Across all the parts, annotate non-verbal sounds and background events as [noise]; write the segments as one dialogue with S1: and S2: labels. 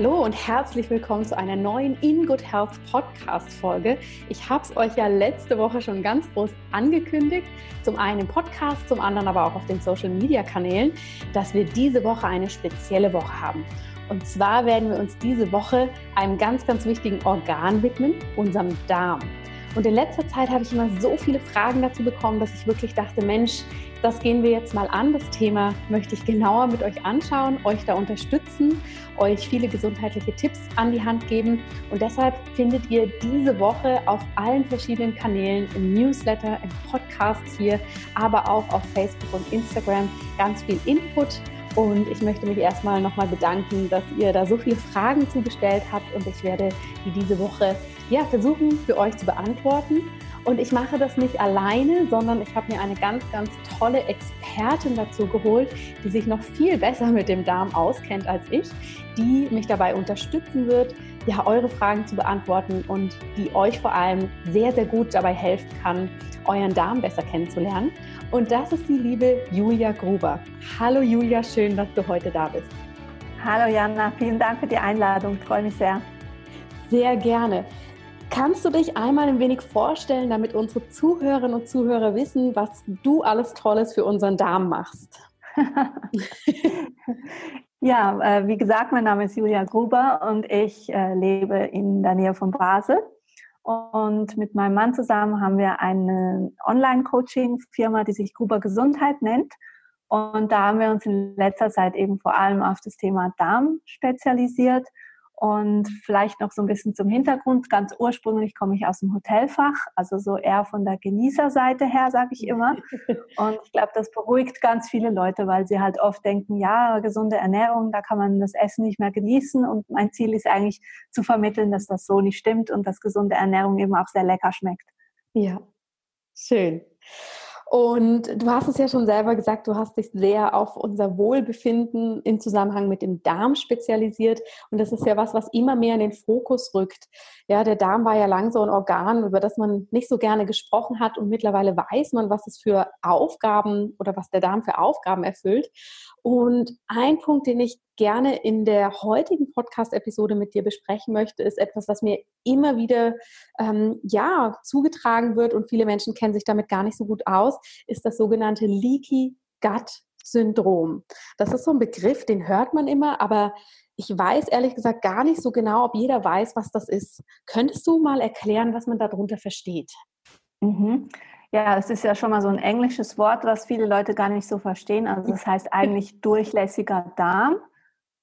S1: Hallo und herzlich willkommen zu einer neuen In Good Health Podcast Folge. Ich habe es euch ja letzte Woche schon ganz groß angekündigt, zum einen im Podcast, zum anderen aber auch auf den Social Media Kanälen, dass wir diese Woche eine spezielle Woche haben. Und zwar werden wir uns diese Woche einem ganz, ganz wichtigen Organ widmen, unserem Darm. Und in letzter Zeit habe ich immer so viele Fragen dazu bekommen, dass ich wirklich dachte, Mensch, das gehen wir jetzt mal an. Das Thema möchte ich genauer mit euch anschauen, euch da unterstützen, euch viele gesundheitliche Tipps an die Hand geben. Und deshalb findet ihr diese Woche auf allen verschiedenen Kanälen, im Newsletter, im Podcast hier, aber auch auf Facebook und Instagram ganz viel Input. Und ich möchte mich erstmal nochmal bedanken, dass ihr da so viele Fragen zugestellt habt und ich werde die diese Woche ja, versuchen für euch zu beantworten. Und ich mache das nicht alleine, sondern ich habe mir eine ganz, ganz tolle Expertin dazu geholt, die sich noch viel besser mit dem Darm auskennt als ich, die mich dabei unterstützen wird, ja, eure Fragen zu beantworten und die euch vor allem sehr, sehr gut dabei helfen kann, euren Darm besser kennenzulernen. Und das ist die liebe Julia Gruber. Hallo Julia, schön, dass du heute da bist.
S2: Hallo Jana, vielen Dank für die Einladung. Freue mich sehr.
S1: Sehr gerne. Kannst du dich einmal ein wenig vorstellen, damit unsere Zuhörerinnen und Zuhörer wissen, was du alles Tolles für unseren Darm machst? [laughs]
S2: ja, äh, wie gesagt, mein Name ist Julia Gruber und ich äh, lebe in der Nähe von Basel. Und mit meinem Mann zusammen haben wir eine Online-Coaching-Firma, die sich Gruber Gesundheit nennt. Und da haben wir uns in letzter Zeit eben vor allem auf das Thema Darm spezialisiert und vielleicht noch so ein bisschen zum Hintergrund. Ganz ursprünglich komme ich aus dem Hotelfach, also so eher von der Genießerseite her, sage ich immer. [laughs] Und ich glaube, das beruhigt ganz viele Leute, weil sie halt oft denken, ja, gesunde Ernährung, da kann man das Essen nicht mehr genießen. Und mein Ziel ist eigentlich zu vermitteln, dass das so nicht stimmt und dass gesunde Ernährung eben auch sehr lecker schmeckt.
S1: Ja, schön. Und du hast es ja schon selber gesagt, du hast dich sehr auf unser Wohlbefinden im Zusammenhang mit dem Darm spezialisiert. Und das ist ja was, was immer mehr in den Fokus rückt. Ja, der Darm war ja lang so ein Organ, über das man nicht so gerne gesprochen hat. Und mittlerweile weiß man, was es für Aufgaben oder was der Darm für Aufgaben erfüllt. Und ein Punkt, den ich gerne in der heutigen Podcast-Episode mit dir besprechen möchte, ist etwas, was mir immer wieder ähm, ja zugetragen wird und viele Menschen kennen sich damit gar nicht so gut aus, ist das sogenannte Leaky Gut Syndrom. Das ist so ein Begriff, den hört man immer, aber ich weiß ehrlich gesagt gar nicht so genau, ob jeder weiß, was das ist. Könntest du mal erklären, was man darunter versteht?
S2: Mhm. Ja, es ist ja schon mal so ein englisches Wort, was viele Leute gar nicht so verstehen. Also das heißt eigentlich durchlässiger Darm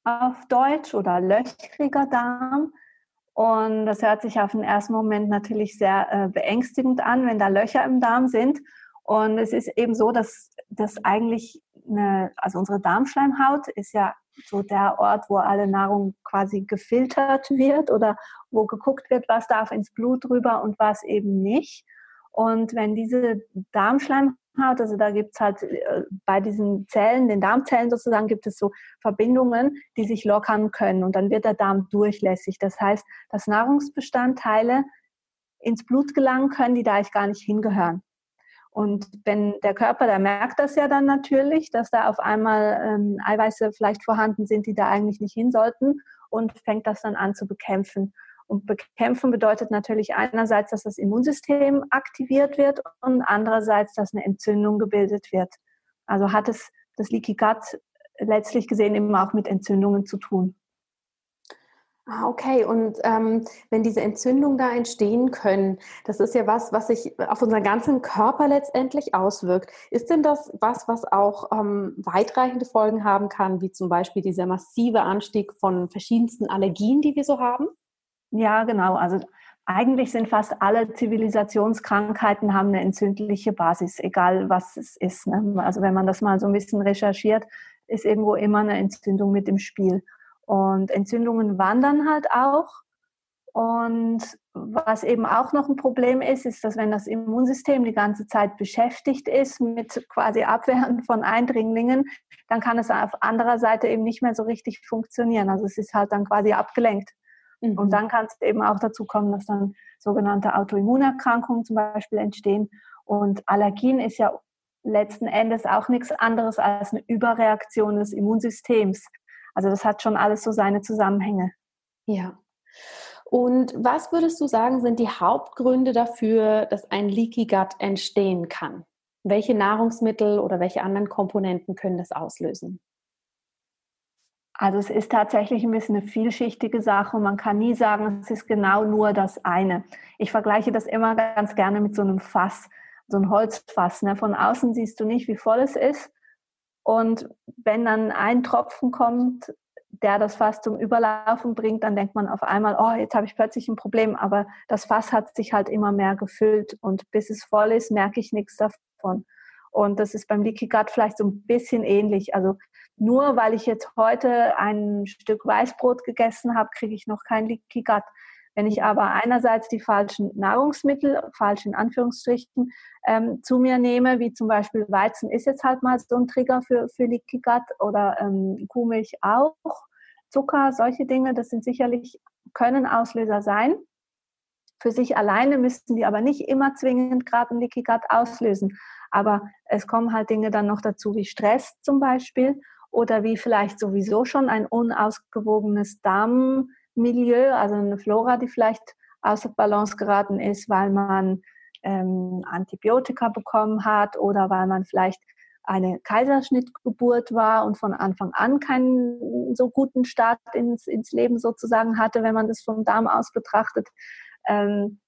S2: auf Deutsch oder löchriger Darm. Und das hört sich auf den ersten Moment natürlich sehr äh, beängstigend an, wenn da Löcher im Darm sind. Und es ist eben so, dass das eigentlich eine, also unsere Darmschleimhaut ist ja so der Ort, wo alle Nahrung quasi gefiltert wird oder wo geguckt wird, was darf ins Blut rüber und was eben nicht. Und wenn diese Darmschleimhaut, also da gibt es halt äh, bei diesen Zellen, den Darmzellen sozusagen, gibt es so Verbindungen, die sich lockern können und dann wird der Darm durchlässig. Das heißt, dass Nahrungsbestandteile ins Blut gelangen können, die da eigentlich gar nicht hingehören. Und wenn der Körper, der merkt das ja dann natürlich, dass da auf einmal ähm, Eiweiße vielleicht vorhanden sind, die da eigentlich nicht hin sollten und fängt das dann an zu bekämpfen. Und bekämpfen bedeutet natürlich einerseits, dass das Immunsystem aktiviert wird und andererseits, dass eine Entzündung gebildet wird. Also hat es das Leaky Gut letztlich gesehen eben auch mit Entzündungen zu tun.
S1: Ah, okay. Und ähm, wenn diese Entzündungen da entstehen können, das ist ja was, was sich auf unseren ganzen Körper letztendlich auswirkt. Ist denn das was, was auch ähm, weitreichende Folgen haben kann, wie zum Beispiel dieser massive Anstieg von verschiedensten Allergien, die wir so haben?
S2: Ja, genau. Also eigentlich sind fast alle Zivilisationskrankheiten haben eine entzündliche Basis, egal was es ist. Ne? Also wenn man das mal so ein bisschen recherchiert, ist irgendwo immer eine Entzündung mit im Spiel. Und Entzündungen wandern halt auch. Und was eben auch noch ein Problem ist, ist, dass wenn das Immunsystem die ganze Zeit beschäftigt ist mit quasi Abwehren von Eindringlingen, dann kann es auf anderer Seite eben nicht mehr so richtig funktionieren. Also es ist halt dann quasi abgelenkt. Mhm. Und dann kann es eben auch dazu kommen, dass dann sogenannte Autoimmunerkrankungen zum Beispiel entstehen. Und Allergien ist ja letzten Endes auch nichts anderes als eine Überreaktion des Immunsystems. Also das hat schon alles so seine Zusammenhänge.
S1: Ja. Und was würdest du sagen, sind die Hauptgründe dafür, dass ein Leaky Gut entstehen kann? Welche Nahrungsmittel oder welche anderen Komponenten können das auslösen?
S2: Also es ist tatsächlich ein bisschen eine vielschichtige Sache und man kann nie sagen, es ist genau nur das eine. Ich vergleiche das immer ganz gerne mit so einem Fass, so ein Holzfass. Ne? Von außen siehst du nicht, wie voll es ist. Und wenn dann ein Tropfen kommt, der das Fass zum Überlaufen bringt, dann denkt man auf einmal, oh, jetzt habe ich plötzlich ein Problem. Aber das Fass hat sich halt immer mehr gefüllt und bis es voll ist, merke ich nichts davon. Und das ist beim Leaky Gut vielleicht so ein bisschen ähnlich. Also nur weil ich jetzt heute ein Stück Weißbrot gegessen habe, kriege ich noch kein Leaky Gut. Wenn ich aber einerseits die falschen Nahrungsmittel, falsch in Anführungsstrichen, ähm, zu mir nehme, wie zum Beispiel Weizen ist jetzt halt mal so ein Trigger für, für Leaky Gut oder ähm, Kuhmilch auch, Zucker, solche Dinge, das sind sicherlich, können Auslöser sein. Für sich alleine müssten die aber nicht immer zwingend gerade ein Leaky Gut auslösen. Aber es kommen halt Dinge dann noch dazu wie Stress zum Beispiel oder wie vielleicht sowieso schon ein unausgewogenes Darmmilieu, also eine Flora, die vielleicht außer Balance geraten ist, weil man ähm, Antibiotika bekommen hat oder weil man vielleicht eine Kaiserschnittgeburt war und von Anfang an keinen so guten Start ins, ins Leben sozusagen hatte, wenn man das vom Darm aus betrachtet. Ähm,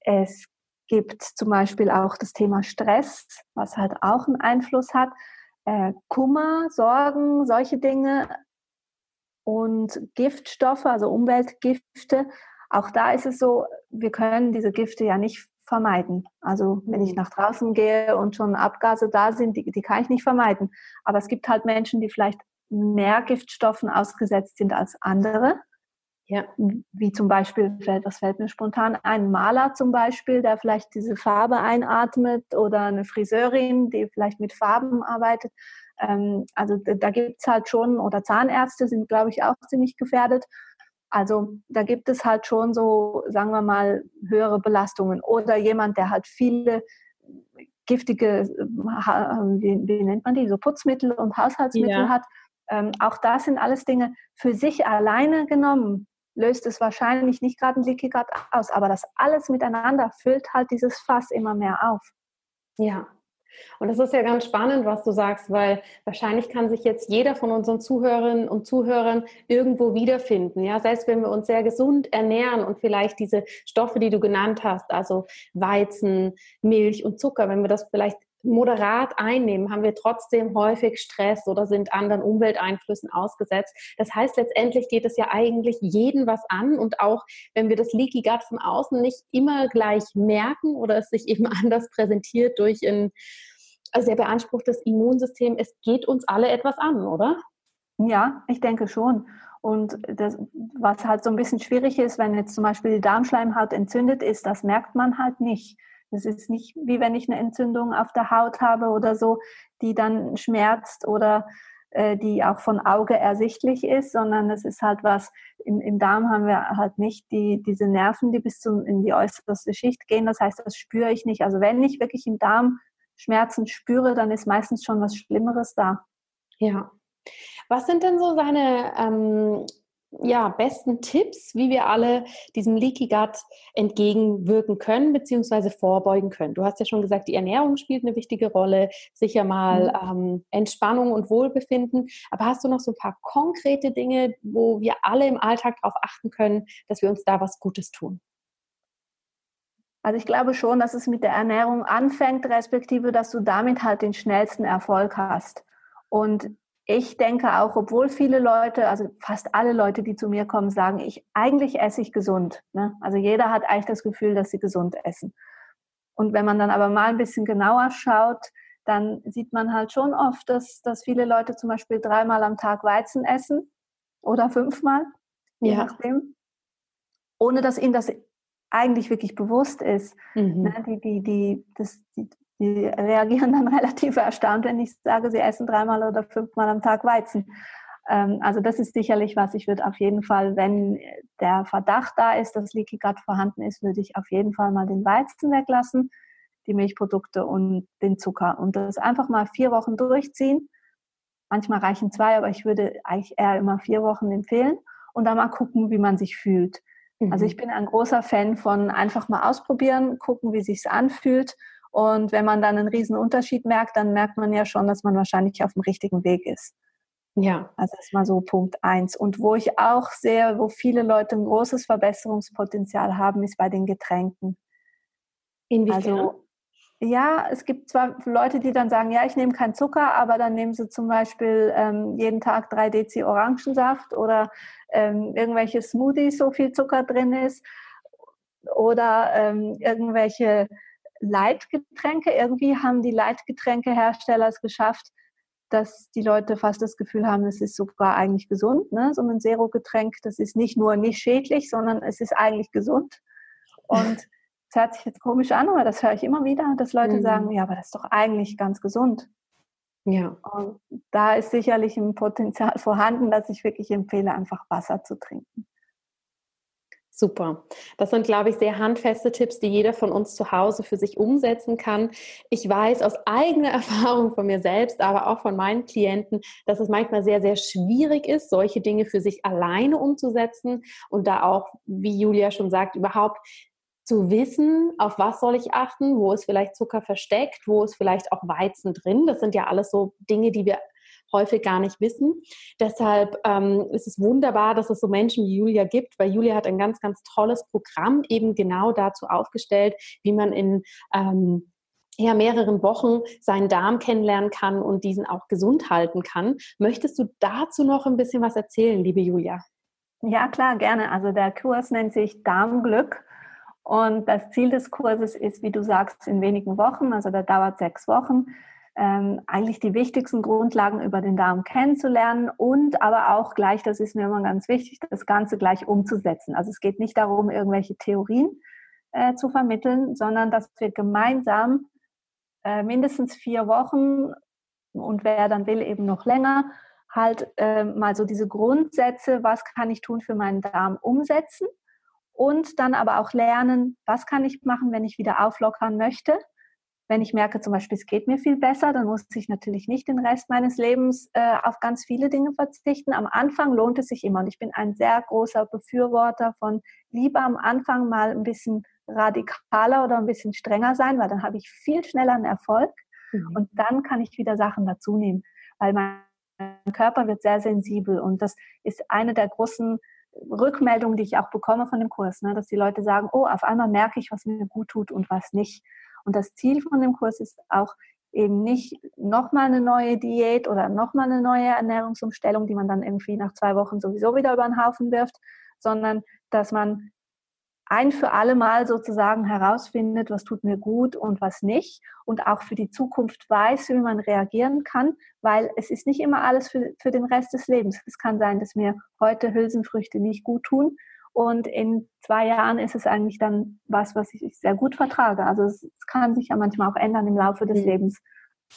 S2: es gibt zum Beispiel auch das Thema Stress, was halt auch einen Einfluss hat äh, Kummer, Sorgen, solche Dinge und Giftstoffe, also Umweltgifte. Auch da ist es so, wir können diese Gifte ja nicht vermeiden. Also wenn ich mhm. nach draußen gehe und schon Abgase da sind, die, die kann ich nicht vermeiden. Aber es gibt halt Menschen, die vielleicht mehr Giftstoffen ausgesetzt sind als andere. Ja. Wie zum Beispiel, was fällt mir spontan ein? Maler zum Beispiel, der vielleicht diese Farbe einatmet oder eine Friseurin, die vielleicht mit Farben arbeitet. Ähm, also da gibt es halt schon, oder Zahnärzte sind, glaube ich, auch ziemlich gefährdet. Also da gibt es halt schon so, sagen wir mal, höhere Belastungen. Oder jemand, der halt viele giftige, wie, wie nennt man die, so Putzmittel und Haushaltsmittel ja. hat. Ähm, auch das sind alles Dinge für sich alleine genommen löst es wahrscheinlich nicht gerade ein Leaky Gut aus, aber das alles miteinander füllt halt dieses Fass immer mehr auf.
S1: Ja. Und das ist ja ganz spannend, was du sagst, weil wahrscheinlich kann sich jetzt jeder von unseren Zuhörerinnen und Zuhörern irgendwo wiederfinden. Ja, selbst wenn wir uns sehr gesund ernähren und vielleicht diese Stoffe, die du genannt hast, also Weizen, Milch und Zucker, wenn wir das vielleicht moderat einnehmen, haben wir trotzdem häufig Stress oder sind anderen Umwelteinflüssen ausgesetzt. Das heißt, letztendlich geht es ja eigentlich jeden was an und auch wenn wir das Leaky Gut von außen nicht immer gleich merken oder es sich eben [laughs] anders präsentiert durch ein sehr beanspruchtes Immunsystem, es geht uns alle etwas an, oder?
S2: Ja, ich denke schon. Und das, was halt so ein bisschen schwierig ist, wenn jetzt zum Beispiel die Darmschleimhaut entzündet ist, das merkt man halt nicht. Es ist nicht wie wenn ich eine Entzündung auf der Haut habe oder so, die dann schmerzt oder äh, die auch von Auge ersichtlich ist, sondern es ist halt was, im, im Darm haben wir halt nicht die, diese Nerven, die bis zum, in die äußerste Schicht gehen. Das heißt, das spüre ich nicht. Also wenn ich wirklich im Darm Schmerzen spüre, dann ist meistens schon was Schlimmeres da.
S1: Ja. Was sind denn so seine ähm, ja, besten Tipps, wie wir alle diesem Leaky Gut entgegenwirken können bzw. vorbeugen können. Du hast ja schon gesagt, die Ernährung spielt eine wichtige Rolle, sicher mal mhm. ähm, Entspannung und Wohlbefinden. Aber hast du noch so ein paar konkrete Dinge, wo wir alle im Alltag darauf achten können, dass wir uns da was Gutes tun?
S2: Also ich glaube schon, dass es mit der Ernährung anfängt, respektive, dass du damit halt den schnellsten Erfolg hast. Und ich denke auch, obwohl viele Leute, also fast alle Leute, die zu mir kommen, sagen, ich eigentlich esse ich gesund. Ne? Also jeder hat eigentlich das Gefühl, dass sie gesund essen. Und wenn man dann aber mal ein bisschen genauer schaut, dann sieht man halt schon oft, dass, dass viele Leute zum Beispiel dreimal am Tag Weizen essen oder fünfmal, je ja. nachdem, ohne dass ihnen das eigentlich wirklich bewusst ist. Mhm. Ne? Die, die, die, das, die, die reagieren dann [laughs] relativ erstaunt, wenn ich sage, sie essen dreimal oder fünfmal am Tag Weizen. Ähm, also das ist sicherlich was. Ich würde auf jeden Fall, wenn der Verdacht da ist, dass Leaky Gut vorhanden ist, würde ich auf jeden Fall mal den Weizen weglassen, die Milchprodukte und den Zucker und das einfach mal vier Wochen durchziehen. Manchmal reichen zwei, aber ich würde eigentlich eher immer vier Wochen empfehlen. und dann mal gucken, wie man sich fühlt. Also mhm. Also ich bin ein großer Fan von einfach mal ausprobieren, gucken, wie sich's anfühlt. Und wenn man dann einen riesen Unterschied merkt, dann merkt man ja schon, dass man wahrscheinlich auf dem richtigen Weg ist. Ja. Also das ist mal so Punkt eins. Und wo ich auch sehe, wo viele Leute ein großes Verbesserungspotenzial haben, ist bei den Getränken. Inwiefern? Also ja, es gibt zwar Leute, die dann sagen, ja, ich nehme keinen Zucker, aber dann nehmen sie zum Beispiel ähm, jeden Tag drei Dezi Orangensaft oder ähm, irgendwelche Smoothies, so viel Zucker drin ist oder ähm, irgendwelche Leitgetränke. Irgendwie haben die Leitgetränkehersteller es geschafft, dass die Leute fast das Gefühl haben, es ist sogar eigentlich gesund. Ne? So ein Zero-Getränk, das ist nicht nur nicht schädlich, sondern es ist eigentlich gesund. Und [laughs] es hört sich jetzt komisch an, aber das höre ich immer wieder, dass Leute mhm. sagen, ja, aber das ist doch eigentlich ganz gesund. Ja. Und da ist sicherlich ein Potenzial [laughs] vorhanden, dass ich wirklich empfehle, einfach Wasser zu trinken.
S1: Super. Das sind, glaube ich, sehr handfeste Tipps, die jeder von uns zu Hause für sich umsetzen kann. Ich weiß aus eigener [laughs] Erfahrung von mir selbst, aber auch von meinen Klienten, dass es manchmal sehr, sehr schwierig ist, solche Dinge für sich alleine umzusetzen und da auch, wie Julia schon sagt, überhaupt zu wissen, auf was soll ich achten, wo ist vielleicht Zucker versteckt, wo ist vielleicht auch Weizen drin. Das sind ja alles so Dinge, die wir häufig gar nicht wissen. Deshalb ähm, ist es wunderbar, dass es so Menschen wie Julia gibt, weil Julia hat ein ganz, ganz tolles Programm eben genau dazu aufgestellt, wie man in ähm, ja, mehreren Wochen seinen Darm kennenlernen kann und diesen auch gesund halten kann. Möchtest du dazu noch ein bisschen was erzählen, liebe Julia?
S2: Ja, klar, gerne. Also der Kurs nennt sich Darmglück. Und das Ziel des Kurses ist, wie du sagst, in wenigen Wochen, also der dauert sechs Wochen, ähm, eigentlich die wichtigsten Grundlagen über den Darm kennenzulernen und aber auch gleich, das ist mir immer ganz wichtig, das Ganze gleich umzusetzen. Also es geht nicht darum, irgendwelche Theorien äh, zu vermitteln, sondern dass wir gemeinsam äh, mindestens vier Wochen und wer dann will eben noch länger halt äh, mal so diese Grundsätze, was kann ich tun für meinen Darm umsetzen und dann aber auch lernen, was kann ich machen, wenn ich wieder auflockern möchte wenn ich merke, zum Beispiel, es geht mir viel besser, dann muss ich natürlich nicht den Rest meines Lebens äh, auf ganz viele Dinge verzichten. Am Anfang lohnt es sich immer. Und ich bin ein sehr großer Befürworter von lieber am Anfang mal ein bisschen radikaler oder ein bisschen strenger sein, weil dann habe ich viel schneller einen Erfolg. Mhm. Und dann kann ich wieder Sachen dazu nehmen, weil mein Körper wird sehr sensibel. Und das ist eine der großen Rückmeldungen, die ich auch bekomme von dem Kurs, ne, dass die Leute sagen, oh, auf einmal merke ich, was mir gut tut und was nicht. Und das Ziel von dem Kurs ist auch eben nicht nochmal eine neue Diät oder nochmal eine neue Ernährungsumstellung, die man dann irgendwie nach zwei Wochen sowieso wieder über den Haufen wirft, sondern dass man ein für alle Mal sozusagen herausfindet, was tut mir gut und was nicht und auch für die Zukunft weiß, wie man reagieren kann, weil es ist nicht immer alles für, für den Rest des Lebens. Es kann sein, dass mir heute Hülsenfrüchte nicht gut tun und in zwei Jahren ist es eigentlich dann was, was ich sehr gut vertrage. Also es, es kann sich ja manchmal auch ändern im Laufe des mhm. Lebens.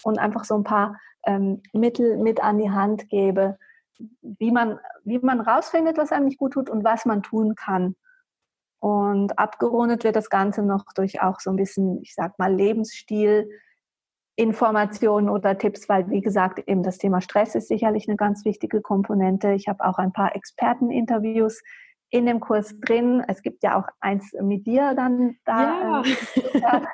S2: Und einfach so ein paar ähm, Mittel mit an die Hand gebe, wie man, wie man rausfindet, was einem nicht gut tut und was man tun kann. Und abgerundet wird das Ganze noch durch auch so ein bisschen, ich sag mal, Lebensstil, Informationen oder Tipps, weil wie gesagt, eben das Thema Stress ist sicherlich eine ganz wichtige Komponente. Ich habe auch ein paar Experteninterviews in dem Kurs drin. Es gibt ja auch eins mit dir dann da. Ja. Ähm,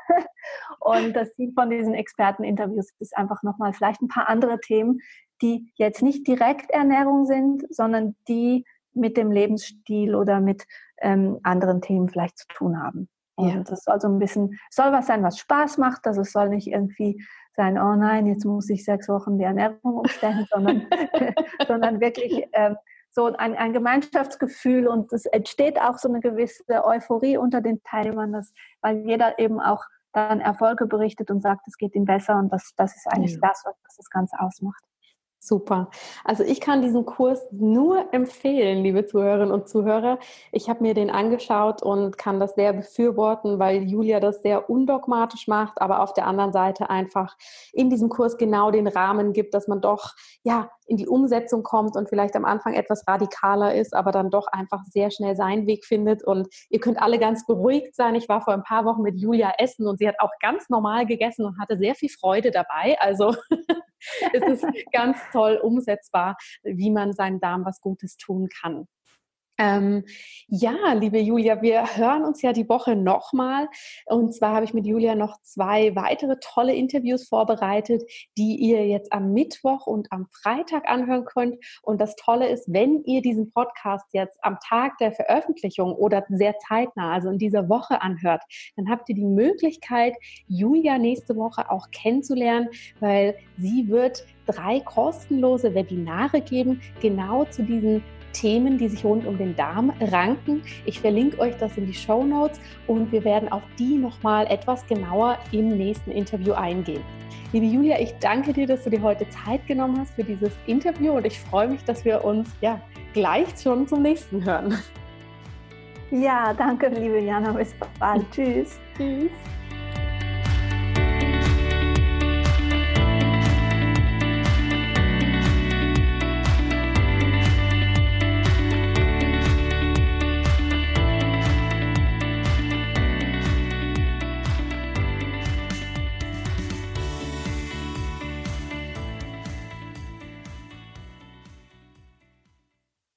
S2: [laughs] und das Ziel von diesen Experteninterviews ist einfach nochmal vielleicht ein paar andere Themen, die jetzt nicht direkt Ernährung sind, sondern die mit dem Lebensstil oder mit ähm, anderen Themen vielleicht zu tun haben. Und ja. das soll so ein bisschen, soll was sein, was Spaß macht. Also es soll nicht irgendwie sein, oh nein, jetzt muss ich sechs Wochen die Ernährung umstellen, sondern, [laughs] sondern wirklich ähm, so ein, ein Gemeinschaftsgefühl und es entsteht auch so eine gewisse Euphorie unter den Teilnehmern, dass, weil jeder eben auch dann Erfolge berichtet und sagt, es geht ihm besser und das, das ist eigentlich ja. das, was das Ganze ausmacht.
S1: Super. Also ich kann diesen Kurs nur empfehlen, liebe Zuhörerinnen und Zuhörer. Ich habe mir den angeschaut und kann das sehr befürworten, weil Julia das sehr undogmatisch macht, aber auf der anderen Seite einfach in diesem Kurs genau den Rahmen gibt, dass man doch ja in die Umsetzung kommt und vielleicht am Anfang etwas radikaler ist, aber dann doch einfach sehr schnell seinen Weg findet. Und ihr könnt alle ganz beruhigt sein. Ich war vor ein paar Wochen mit Julia essen und sie hat auch ganz normal gegessen und hatte sehr viel Freude dabei. Also [laughs] es ist ganz toll umsetzbar, wie man seinem Darm was Gutes tun kann. Ähm, ja, liebe Julia, wir hören uns ja die Woche nochmal. Und zwar habe ich mit Julia noch zwei weitere tolle Interviews vorbereitet, die ihr jetzt am Mittwoch und am Freitag anhören könnt. Und das Tolle ist, wenn ihr diesen Podcast jetzt am Tag der Veröffentlichung oder sehr zeitnah, also in dieser Woche anhört, dann habt ihr die Möglichkeit, Julia nächste Woche auch kennenzulernen, weil sie wird drei kostenlose Webinare geben, genau zu diesen Themen, die sich rund um den Darm ranken. Ich verlinke euch das in die Show Notes und wir werden auf die nochmal etwas genauer im nächsten Interview eingehen. Liebe Julia, ich danke dir, dass du dir heute Zeit genommen hast für dieses Interview und ich freue mich, dass wir uns ja gleich schon zum nächsten hören.
S2: Ja, danke, liebe Jana. Bis bald. [laughs] Tschüss. Tschüss.